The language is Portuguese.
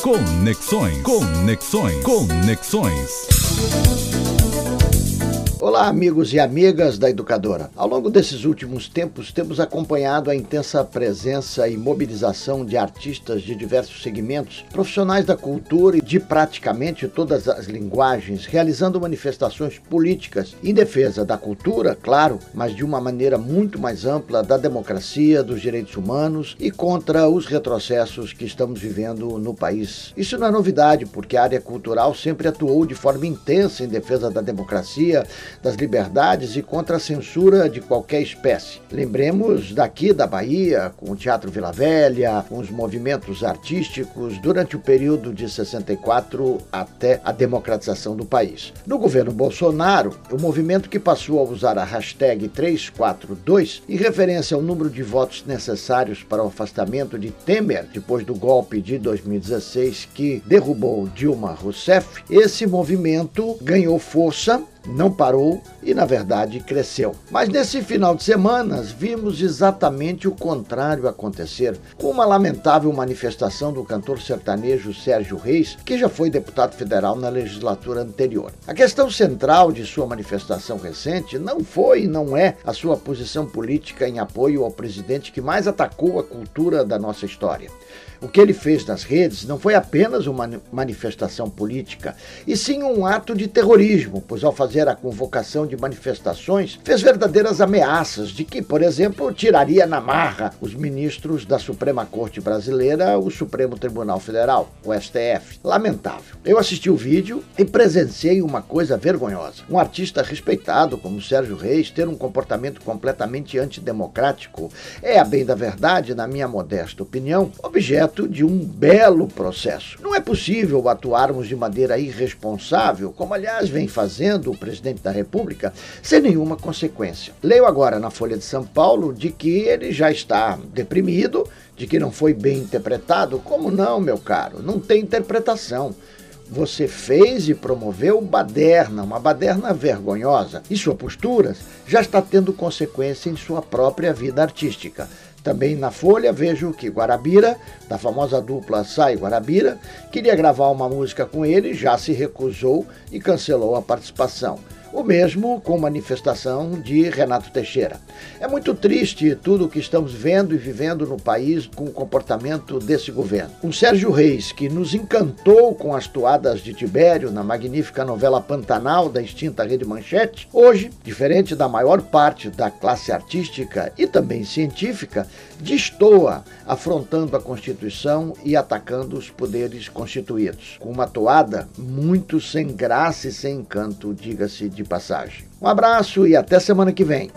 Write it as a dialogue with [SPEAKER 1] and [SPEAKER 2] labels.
[SPEAKER 1] Conexões. Conexões. Conexões.
[SPEAKER 2] Olá, amigos e amigas da Educadora. Ao longo desses últimos tempos, temos acompanhado a intensa presença e mobilização de artistas de diversos segmentos, profissionais da cultura e de praticamente todas as linguagens, realizando manifestações políticas em defesa da cultura, claro, mas de uma maneira muito mais ampla da democracia, dos direitos humanos e contra os retrocessos que estamos vivendo no país. Isso não é novidade, porque a área cultural sempre atuou de forma intensa em defesa da democracia das liberdades e contra a censura de qualquer espécie. Lembremos daqui da Bahia, com o Teatro Vila Velha, com os movimentos artísticos durante o período de 64 até a democratização do país. No governo Bolsonaro, o movimento que passou a usar a hashtag 342 em referência ao número de votos necessários para o afastamento de Temer depois do golpe de 2016 que derrubou Dilma Rousseff, esse movimento ganhou força não parou e, na verdade, cresceu. Mas nesse final de semana, vimos exatamente o contrário acontecer, com uma lamentável manifestação do cantor sertanejo Sérgio Reis, que já foi deputado federal na legislatura anterior. A questão central de sua manifestação recente não foi e não é a sua posição política em apoio ao presidente que mais atacou a cultura da nossa história. O que ele fez nas redes não foi apenas uma manifestação política, e sim um ato de terrorismo, pois ao fazer a convocação de manifestações, fez verdadeiras ameaças de que, por exemplo, tiraria na marra os ministros da Suprema Corte Brasileira, o Supremo Tribunal Federal, o STF. Lamentável. Eu assisti o vídeo e presenciei uma coisa vergonhosa. Um artista respeitado como Sérgio Reis ter um comportamento completamente antidemocrático é, a bem da verdade, na minha modesta opinião, objeto de um belo processo. Não é possível atuarmos de maneira irresponsável, como aliás vem fazendo presidente da República, sem nenhuma consequência. Leio agora na Folha de São Paulo de que ele já está deprimido, de que não foi bem interpretado. Como não, meu caro? Não tem interpretação você fez e promoveu baderna, uma baderna vergonhosa, e sua postura já está tendo consequência em sua própria vida artística. Também na Folha vejo que Guarabira, da famosa dupla Sai Guarabira, queria gravar uma música com ele, já se recusou e cancelou a participação. O mesmo com manifestação de Renato Teixeira. É muito triste tudo o que estamos vendo e vivendo no país com o comportamento desse governo. Um Sérgio Reis que nos encantou com as toadas de Tibério na magnífica novela Pantanal da extinta Rede Manchete, hoje, diferente da maior parte da classe artística e também científica, destoa afrontando a Constituição e atacando os poderes constituídos. Com uma toada muito sem graça e sem encanto, diga-se de passagem. Um abraço e até semana que vem.